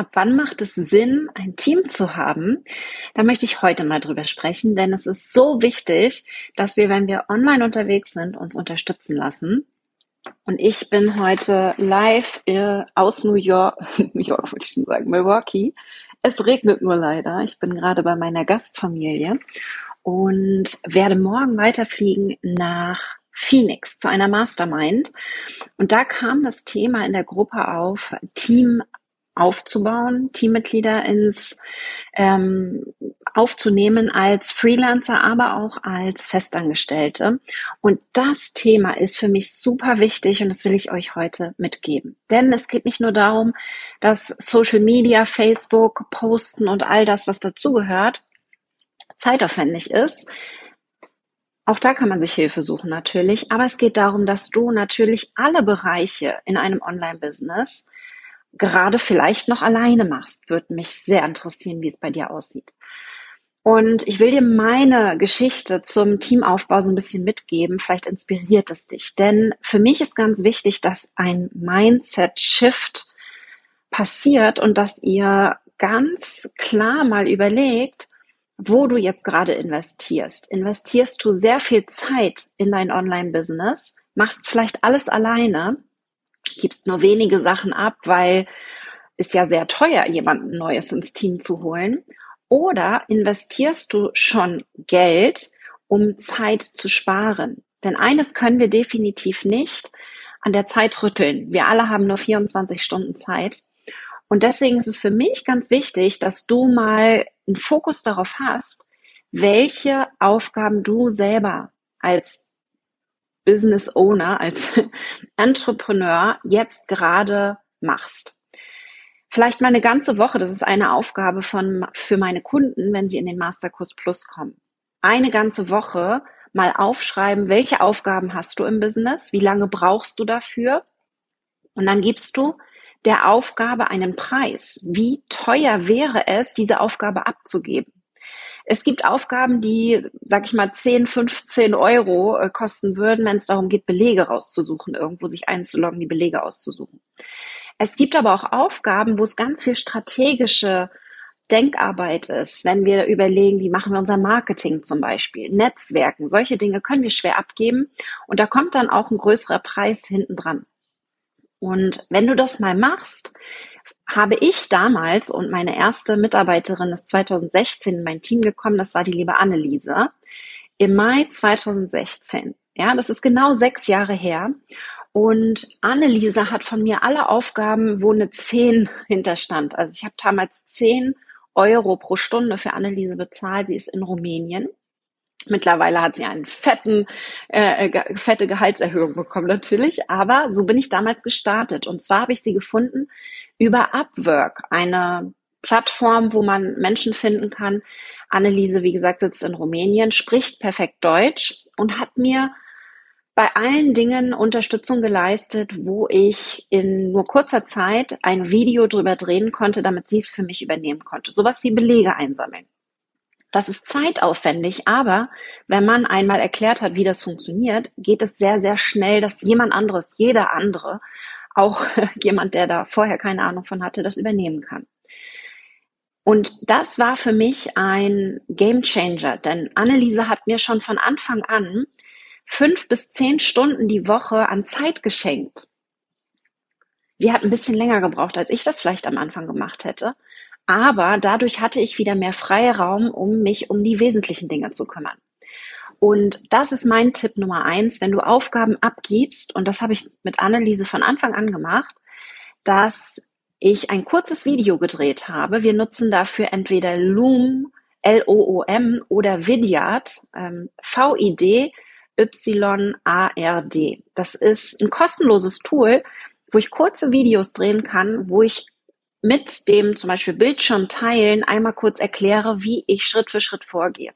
Ab wann macht es Sinn, ein Team zu haben? Da möchte ich heute mal drüber sprechen, denn es ist so wichtig, dass wir, wenn wir online unterwegs sind, uns unterstützen lassen. Und ich bin heute live äh, aus New York, New York wollte ich schon sagen, Milwaukee. Es regnet nur leider. Ich bin gerade bei meiner Gastfamilie und werde morgen weiterfliegen nach Phoenix zu einer Mastermind. Und da kam das Thema in der Gruppe auf, Team aufzubauen, Teammitglieder ins ähm, aufzunehmen als Freelancer, aber auch als Festangestellte. Und das Thema ist für mich super wichtig und das will ich euch heute mitgeben. Denn es geht nicht nur darum, dass Social Media, Facebook, Posten und all das, was dazugehört, zeitaufwendig ist. Auch da kann man sich Hilfe suchen natürlich, aber es geht darum, dass du natürlich alle Bereiche in einem Online-Business gerade vielleicht noch alleine machst. Würde mich sehr interessieren, wie es bei dir aussieht. Und ich will dir meine Geschichte zum Teamaufbau so ein bisschen mitgeben. Vielleicht inspiriert es dich. Denn für mich ist ganz wichtig, dass ein Mindset-Shift passiert und dass ihr ganz klar mal überlegt, wo du jetzt gerade investierst. Investierst du sehr viel Zeit in dein Online-Business, machst vielleicht alles alleine gibst nur wenige Sachen ab, weil ist ja sehr teuer, jemanden Neues ins Team zu holen. Oder investierst du schon Geld, um Zeit zu sparen? Denn eines können wir definitiv nicht an der Zeit rütteln. Wir alle haben nur 24 Stunden Zeit. Und deswegen ist es für mich ganz wichtig, dass du mal einen Fokus darauf hast, welche Aufgaben du selber als Business Owner, als Entrepreneur jetzt gerade machst. Vielleicht mal eine ganze Woche, das ist eine Aufgabe von, für meine Kunden, wenn sie in den Masterkurs Plus kommen. Eine ganze Woche mal aufschreiben, welche Aufgaben hast du im Business, wie lange brauchst du dafür und dann gibst du der Aufgabe einen Preis. Wie teuer wäre es, diese Aufgabe abzugeben? Es gibt Aufgaben, die, sag ich mal, 10, 15 Euro äh, kosten würden, wenn es darum geht, Belege rauszusuchen, irgendwo sich einzuloggen, die Belege auszusuchen. Es gibt aber auch Aufgaben, wo es ganz viel strategische Denkarbeit ist, wenn wir überlegen, wie machen wir unser Marketing zum Beispiel, Netzwerken, solche Dinge können wir schwer abgeben und da kommt dann auch ein größerer Preis hinten dran. Und wenn du das mal machst, habe ich damals und meine erste Mitarbeiterin ist 2016 in mein Team gekommen, das war die liebe Anneliese, im Mai 2016. Ja, das ist genau sechs Jahre her. Und Anneliese hat von mir alle Aufgaben, wo eine 10 hinterstand. Also ich habe damals 10 Euro pro Stunde für Anneliese bezahlt. Sie ist in Rumänien. Mittlerweile hat sie einen fetten, äh, fette Gehaltserhöhung bekommen natürlich, aber so bin ich damals gestartet. Und zwar habe ich sie gefunden über Upwork, eine Plattform, wo man Menschen finden kann. Anneliese, wie gesagt, sitzt in Rumänien, spricht perfekt Deutsch und hat mir bei allen Dingen Unterstützung geleistet, wo ich in nur kurzer Zeit ein Video drüber drehen konnte, damit sie es für mich übernehmen konnte. Sowas wie Belege einsammeln. Das ist zeitaufwendig, aber wenn man einmal erklärt hat, wie das funktioniert, geht es sehr, sehr schnell, dass jemand anderes, jeder andere, auch jemand, der da vorher keine Ahnung von hatte, das übernehmen kann. Und das war für mich ein Game Changer, denn Anneliese hat mir schon von Anfang an fünf bis zehn Stunden die Woche an Zeit geschenkt. Sie hat ein bisschen länger gebraucht, als ich das vielleicht am Anfang gemacht hätte. Aber dadurch hatte ich wieder mehr Freiraum, um mich um die wesentlichen Dinge zu kümmern. Und das ist mein Tipp Nummer eins, wenn du Aufgaben abgibst, und das habe ich mit Anneliese von Anfang an gemacht, dass ich ein kurzes Video gedreht habe. Wir nutzen dafür entweder Loom, L-O-O-M oder Vidyard, ähm, V-I-D, Y-A-R-D. Das ist ein kostenloses Tool, wo ich kurze Videos drehen kann, wo ich mit dem zum Beispiel Bildschirm teilen einmal kurz erkläre, wie ich Schritt für Schritt vorgehe.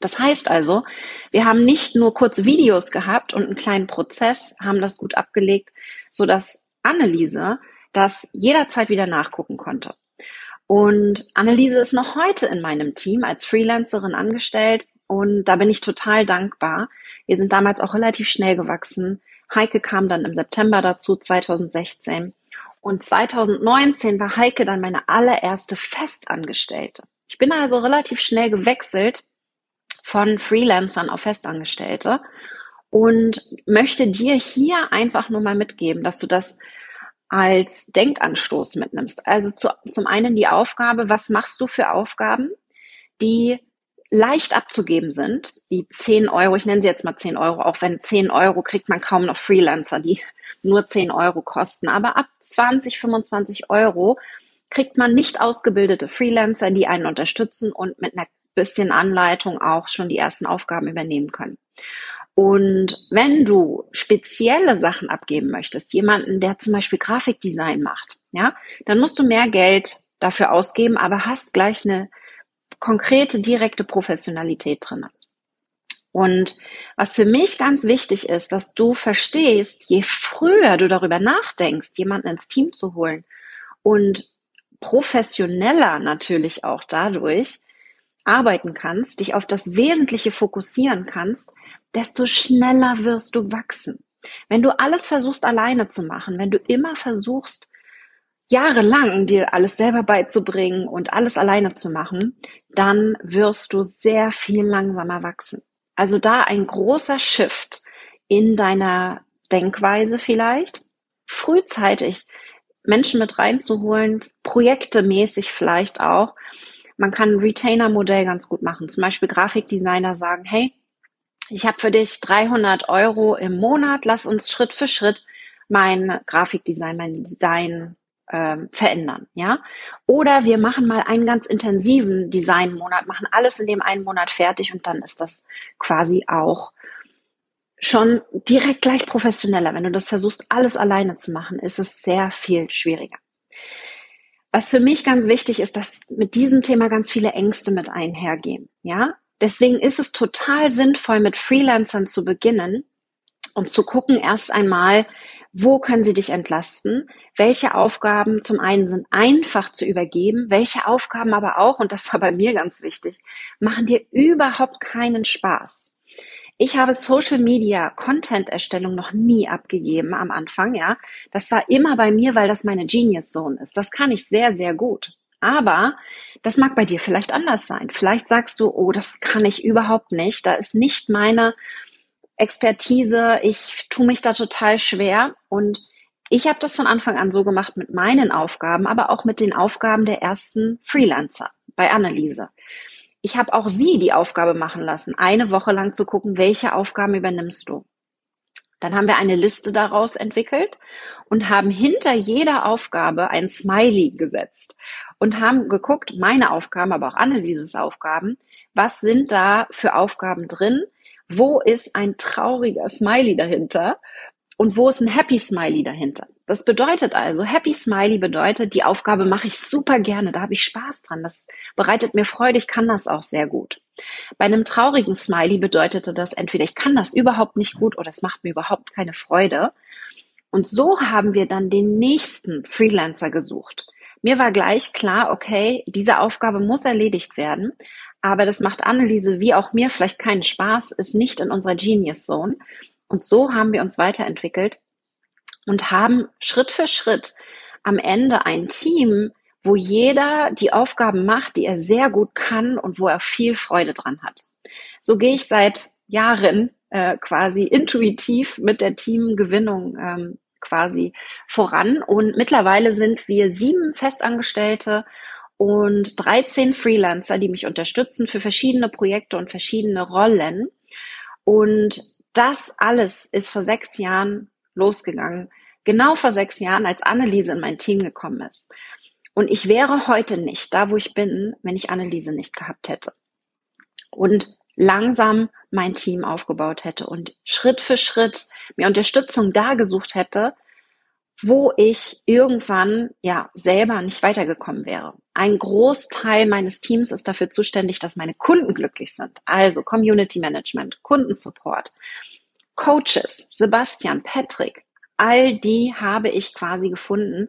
Das heißt also, wir haben nicht nur kurze Videos gehabt und einen kleinen Prozess, haben das gut abgelegt, so dass Anneliese das jederzeit wieder nachgucken konnte. Und Anneliese ist noch heute in meinem Team als Freelancerin angestellt und da bin ich total dankbar. Wir sind damals auch relativ schnell gewachsen. Heike kam dann im September dazu, 2016. Und 2019 war Heike dann meine allererste Festangestellte. Ich bin also relativ schnell gewechselt von Freelancern auf Festangestellte und möchte dir hier einfach nur mal mitgeben, dass du das als Denkanstoß mitnimmst. Also zu, zum einen die Aufgabe, was machst du für Aufgaben, die leicht abzugeben sind, die 10 Euro, ich nenne sie jetzt mal 10 Euro, auch wenn 10 Euro kriegt man kaum noch Freelancer, die nur 10 Euro kosten, aber ab 20, 25 Euro kriegt man nicht ausgebildete Freelancer, die einen unterstützen und mit einer bisschen Anleitung auch schon die ersten Aufgaben übernehmen können. Und wenn du spezielle Sachen abgeben möchtest, jemanden, der zum Beispiel Grafikdesign macht, ja, dann musst du mehr Geld dafür ausgeben, aber hast gleich eine konkrete, direkte Professionalität drin. Und was für mich ganz wichtig ist, dass du verstehst, je früher du darüber nachdenkst, jemanden ins Team zu holen und professioneller natürlich auch dadurch arbeiten kannst, dich auf das Wesentliche fokussieren kannst, desto schneller wirst du wachsen. Wenn du alles versuchst alleine zu machen, wenn du immer versuchst, jahrelang dir alles selber beizubringen und alles alleine zu machen, dann wirst du sehr viel langsamer wachsen. Also da ein großer Shift in deiner Denkweise vielleicht, frühzeitig Menschen mit reinzuholen, projektemäßig vielleicht auch. Man kann ein Retainer-Modell ganz gut machen. Zum Beispiel Grafikdesigner sagen, hey, ich habe für dich 300 Euro im Monat, lass uns Schritt für Schritt mein Grafikdesign, mein Design ähm, verändern, ja. Oder wir machen mal einen ganz intensiven Designmonat, machen alles in dem einen Monat fertig und dann ist das quasi auch schon direkt gleich professioneller. Wenn du das versuchst, alles alleine zu machen, ist es sehr viel schwieriger. Was für mich ganz wichtig ist, dass mit diesem Thema ganz viele Ängste mit einhergehen, ja. Deswegen ist es total sinnvoll, mit Freelancern zu beginnen und zu gucken erst einmal, wo können sie dich entlasten? Welche Aufgaben zum einen sind einfach zu übergeben? Welche Aufgaben aber auch, und das war bei mir ganz wichtig, machen dir überhaupt keinen Spaß? Ich habe Social Media Content Erstellung noch nie abgegeben am Anfang, ja. Das war immer bei mir, weil das meine Genius Zone ist. Das kann ich sehr, sehr gut. Aber das mag bei dir vielleicht anders sein. Vielleicht sagst du, oh, das kann ich überhaupt nicht. Da ist nicht meine Expertise, ich tue mich da total schwer und ich habe das von Anfang an so gemacht mit meinen Aufgaben, aber auch mit den Aufgaben der ersten Freelancer bei Anneliese. Ich habe auch sie die Aufgabe machen lassen, eine Woche lang zu gucken, welche Aufgaben übernimmst du. Dann haben wir eine Liste daraus entwickelt und haben hinter jeder Aufgabe ein Smiley gesetzt und haben geguckt, meine Aufgaben, aber auch Annelieses Aufgaben, was sind da für Aufgaben drin, wo ist ein trauriger Smiley dahinter und wo ist ein Happy Smiley dahinter. Das bedeutet also, Happy Smiley bedeutet, die Aufgabe mache ich super gerne, da habe ich Spaß dran, das bereitet mir Freude, ich kann das auch sehr gut. Bei einem traurigen Smiley bedeutete das entweder, ich kann das überhaupt nicht gut oder es macht mir überhaupt keine Freude. Und so haben wir dann den nächsten Freelancer gesucht. Mir war gleich klar, okay, diese Aufgabe muss erledigt werden, aber das macht Anneliese wie auch mir vielleicht keinen Spaß, ist nicht in unserer Genius Zone. Und so haben wir uns weiterentwickelt und haben Schritt für Schritt am Ende ein Team, wo jeder die Aufgaben macht, die er sehr gut kann und wo er viel Freude dran hat. So gehe ich seit Jahren äh, quasi intuitiv mit der Teamgewinnung ähm, quasi voran. Und mittlerweile sind wir sieben Festangestellte und 13 Freelancer, die mich unterstützen für verschiedene Projekte und verschiedene Rollen. Und das alles ist vor sechs Jahren losgegangen. Genau vor sechs Jahren, als Anneliese in mein Team gekommen ist. Und ich wäre heute nicht da, wo ich bin, wenn ich Anneliese nicht gehabt hätte. Und langsam mein Team aufgebaut hätte und Schritt für Schritt mir Unterstützung da gesucht hätte, wo ich irgendwann ja selber nicht weitergekommen wäre. Ein Großteil meines Teams ist dafür zuständig, dass meine Kunden glücklich sind. Also Community Management, Kundensupport, Coaches, Sebastian, Patrick, all die habe ich quasi gefunden,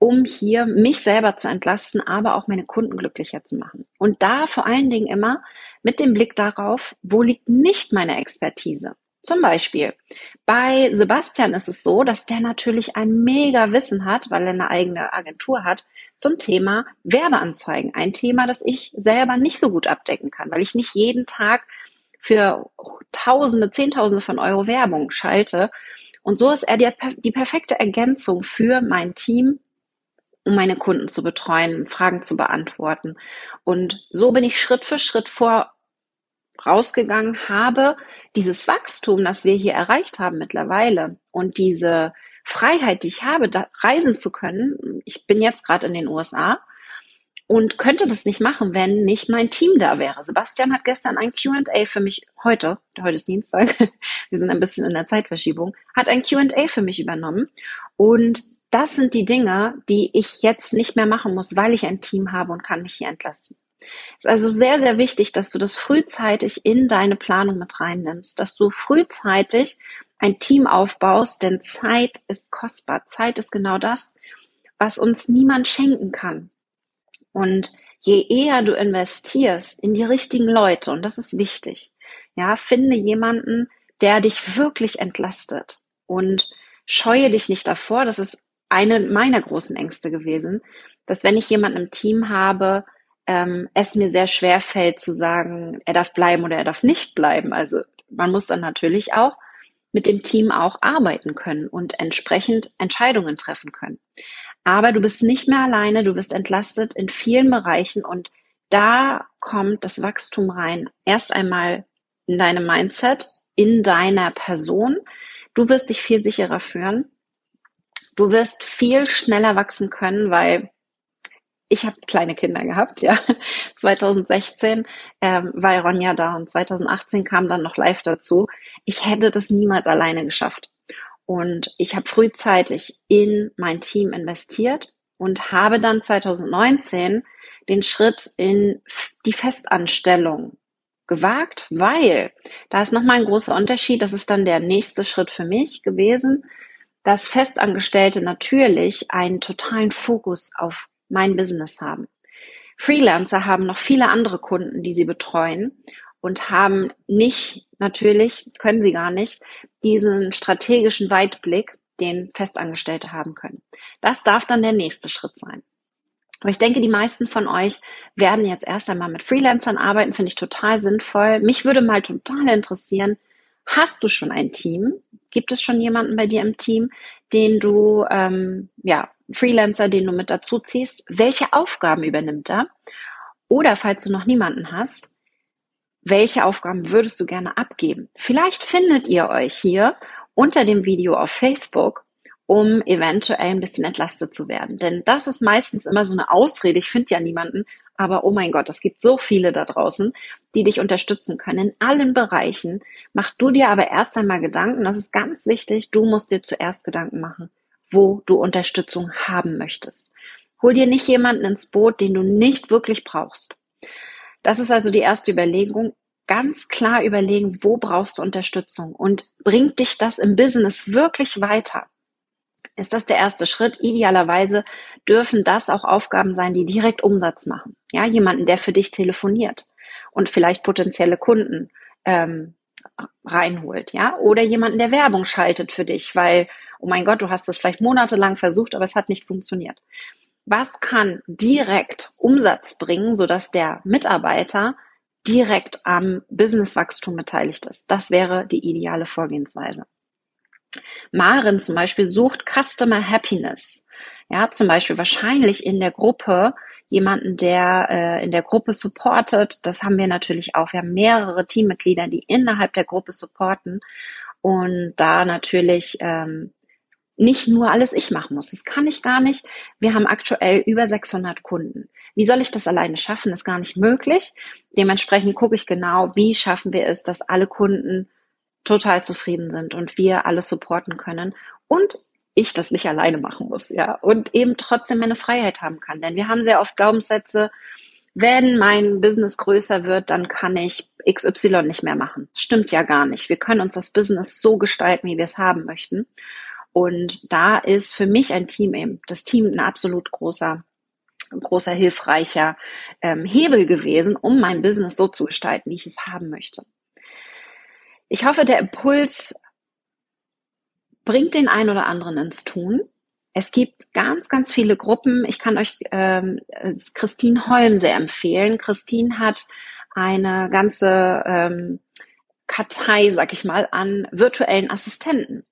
um hier mich selber zu entlasten, aber auch meine Kunden glücklicher zu machen. Und da vor allen Dingen immer mit dem Blick darauf, wo liegt nicht meine Expertise? Zum Beispiel bei Sebastian ist es so, dass der natürlich ein mega Wissen hat, weil er eine eigene Agentur hat, zum Thema Werbeanzeigen. Ein Thema, das ich selber nicht so gut abdecken kann, weil ich nicht jeden Tag für Tausende, Zehntausende von Euro Werbung schalte. Und so ist er die, die perfekte Ergänzung für mein Team, um meine Kunden zu betreuen, Fragen zu beantworten. Und so bin ich Schritt für Schritt vor rausgegangen habe, dieses Wachstum, das wir hier erreicht haben mittlerweile und diese Freiheit, die ich habe, da reisen zu können. Ich bin jetzt gerade in den USA und könnte das nicht machen, wenn nicht mein Team da wäre. Sebastian hat gestern ein Q&A für mich heute, heute ist Dienstag, wir sind ein bisschen in der Zeitverschiebung, hat ein Q&A für mich übernommen und das sind die Dinge, die ich jetzt nicht mehr machen muss, weil ich ein Team habe und kann mich hier entlassen. Es ist also sehr, sehr wichtig, dass du das frühzeitig in deine Planung mit reinnimmst, dass du frühzeitig ein Team aufbaust, denn Zeit ist kostbar. Zeit ist genau das, was uns niemand schenken kann. Und je eher du investierst in die richtigen Leute, und das ist wichtig, ja, finde jemanden, der dich wirklich entlastet und scheue dich nicht davor. Das ist eine meiner großen Ängste gewesen, dass wenn ich jemanden im Team habe, ähm, es mir sehr schwer fällt zu sagen, er darf bleiben oder er darf nicht bleiben. Also man muss dann natürlich auch mit dem Team auch arbeiten können und entsprechend Entscheidungen treffen können. Aber du bist nicht mehr alleine, du wirst entlastet in vielen Bereichen und da kommt das Wachstum rein. Erst einmal in deinem Mindset, in deiner Person. Du wirst dich viel sicherer führen. Du wirst viel schneller wachsen können, weil ich habe kleine Kinder gehabt, ja. 2016 ähm, war Ronja da und 2018 kam dann noch live dazu. Ich hätte das niemals alleine geschafft. Und ich habe frühzeitig in mein Team investiert und habe dann 2019 den Schritt in die Festanstellung gewagt, weil da ist nochmal ein großer Unterschied. Das ist dann der nächste Schritt für mich gewesen, dass Festangestellte natürlich einen totalen Fokus auf mein Business haben. Freelancer haben noch viele andere Kunden, die sie betreuen und haben nicht, natürlich, können sie gar nicht, diesen strategischen Weitblick, den Festangestellte haben können. Das darf dann der nächste Schritt sein. Aber ich denke, die meisten von euch werden jetzt erst einmal mit Freelancern arbeiten, finde ich total sinnvoll. Mich würde mal total interessieren, hast du schon ein Team? Gibt es schon jemanden bei dir im Team, den du ähm, ja Freelancer, den du mit dazu ziehst, welche Aufgaben übernimmt er? Oder falls du noch niemanden hast, welche Aufgaben würdest du gerne abgeben? Vielleicht findet ihr euch hier unter dem Video auf Facebook, um eventuell ein bisschen entlastet zu werden. Denn das ist meistens immer so eine Ausrede. Ich finde ja niemanden, aber oh mein Gott, es gibt so viele da draußen, die dich unterstützen können in allen Bereichen. Mach du dir aber erst einmal Gedanken, das ist ganz wichtig, du musst dir zuerst Gedanken machen wo du Unterstützung haben möchtest. Hol dir nicht jemanden ins Boot, den du nicht wirklich brauchst. Das ist also die erste Überlegung. Ganz klar überlegen, wo brauchst du Unterstützung und bringt dich das im Business wirklich weiter? Ist das der erste Schritt? Idealerweise dürfen das auch Aufgaben sein, die direkt Umsatz machen. Ja, jemanden, der für dich telefoniert und vielleicht potenzielle Kunden ähm, reinholt, ja, oder jemanden, der Werbung schaltet für dich, weil oh mein Gott, du hast das vielleicht monatelang versucht, aber es hat nicht funktioniert. Was kann direkt Umsatz bringen, sodass der Mitarbeiter direkt am Businesswachstum beteiligt ist? Das wäre die ideale Vorgehensweise. Maren zum Beispiel sucht Customer Happiness. Ja, zum Beispiel wahrscheinlich in der Gruppe jemanden, der äh, in der Gruppe supportet. Das haben wir natürlich auch. Wir haben mehrere Teammitglieder, die innerhalb der Gruppe supporten und da natürlich ähm, nicht nur alles ich machen muss. Das kann ich gar nicht. Wir haben aktuell über 600 Kunden. Wie soll ich das alleine schaffen? Das ist gar nicht möglich. Dementsprechend gucke ich genau, wie schaffen wir es, dass alle Kunden total zufrieden sind und wir alles supporten können und ich das nicht alleine machen muss, ja, und eben trotzdem meine Freiheit haben kann. Denn wir haben sehr oft Glaubenssätze, wenn mein Business größer wird, dann kann ich XY nicht mehr machen. Stimmt ja gar nicht. Wir können uns das Business so gestalten, wie wir es haben möchten. Und da ist für mich ein Team eben, das Team ein absolut großer, großer hilfreicher ähm, Hebel gewesen, um mein Business so zu gestalten, wie ich es haben möchte. Ich hoffe, der Impuls bringt den einen oder anderen ins Tun. Es gibt ganz, ganz viele Gruppen. Ich kann euch ähm, Christine Holm sehr empfehlen. Christine hat eine ganze ähm, Kartei, sag ich mal, an virtuellen Assistenten.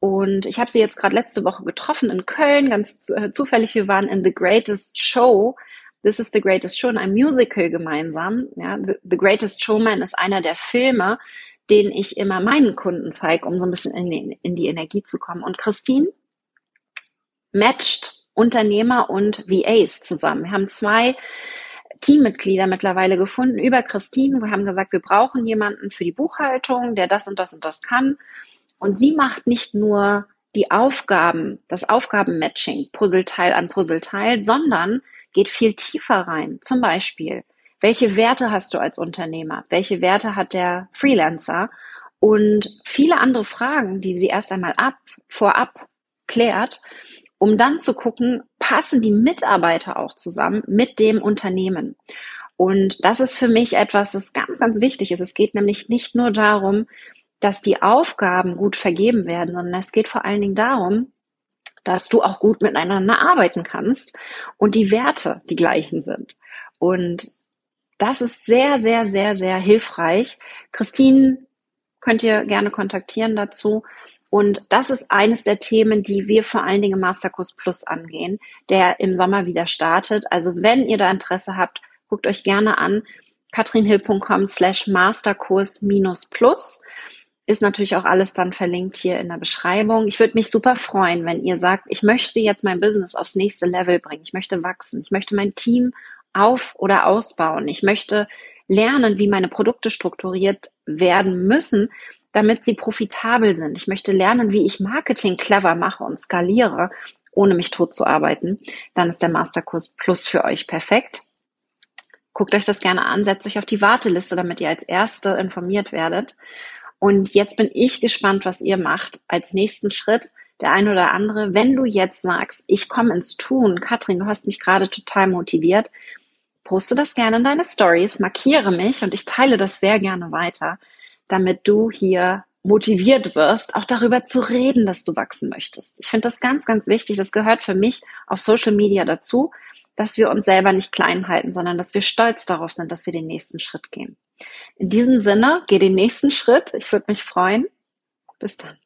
Und ich habe sie jetzt gerade letzte Woche getroffen in Köln, ganz äh, zufällig. Wir waren in The Greatest Show. This is the Greatest Show, in einem Musical gemeinsam. Ja, the, the Greatest Showman ist einer der Filme, den ich immer meinen Kunden zeige, um so ein bisschen in die, in die Energie zu kommen. Und Christine matcht Unternehmer und VAs zusammen. Wir haben zwei Teammitglieder mittlerweile gefunden über Christine. Wir haben gesagt, wir brauchen jemanden für die Buchhaltung, der das und das und das kann. Und sie macht nicht nur die Aufgaben, das Aufgabenmatching, Puzzleteil an Puzzleteil, sondern geht viel tiefer rein. Zum Beispiel, welche Werte hast du als Unternehmer? Welche Werte hat der Freelancer? Und viele andere Fragen, die sie erst einmal ab, vorab klärt, um dann zu gucken, passen die Mitarbeiter auch zusammen mit dem Unternehmen. Und das ist für mich etwas, das ganz, ganz wichtig ist. Es geht nämlich nicht nur darum, dass die Aufgaben gut vergeben werden, sondern es geht vor allen Dingen darum, dass du auch gut miteinander arbeiten kannst und die Werte die gleichen sind. Und das ist sehr, sehr, sehr, sehr hilfreich. Christine könnt ihr gerne kontaktieren dazu. Und das ist eines der Themen, die wir vor allen Dingen im Masterkurs Plus angehen, der im Sommer wieder startet. Also wenn ihr da Interesse habt, guckt euch gerne an katrinhill.com slash Masterkurs minus plus ist natürlich auch alles dann verlinkt hier in der Beschreibung. Ich würde mich super freuen, wenn ihr sagt, ich möchte jetzt mein Business aufs nächste Level bringen. Ich möchte wachsen. Ich möchte mein Team auf oder ausbauen. Ich möchte lernen, wie meine Produkte strukturiert werden müssen, damit sie profitabel sind. Ich möchte lernen, wie ich Marketing clever mache und skaliere, ohne mich tot zu arbeiten. Dann ist der Masterkurs Plus für euch perfekt. Guckt euch das gerne an, setzt euch auf die Warteliste, damit ihr als Erste informiert werdet. Und jetzt bin ich gespannt, was ihr macht als nächsten Schritt. Der ein oder andere, wenn du jetzt sagst, ich komme ins Tun, Katrin, du hast mich gerade total motiviert, poste das gerne in deine Stories, markiere mich und ich teile das sehr gerne weiter, damit du hier motiviert wirst, auch darüber zu reden, dass du wachsen möchtest. Ich finde das ganz, ganz wichtig. Das gehört für mich auf Social Media dazu, dass wir uns selber nicht klein halten, sondern dass wir stolz darauf sind, dass wir den nächsten Schritt gehen. In diesem Sinne, geh den nächsten Schritt. Ich würde mich freuen. Bis dann.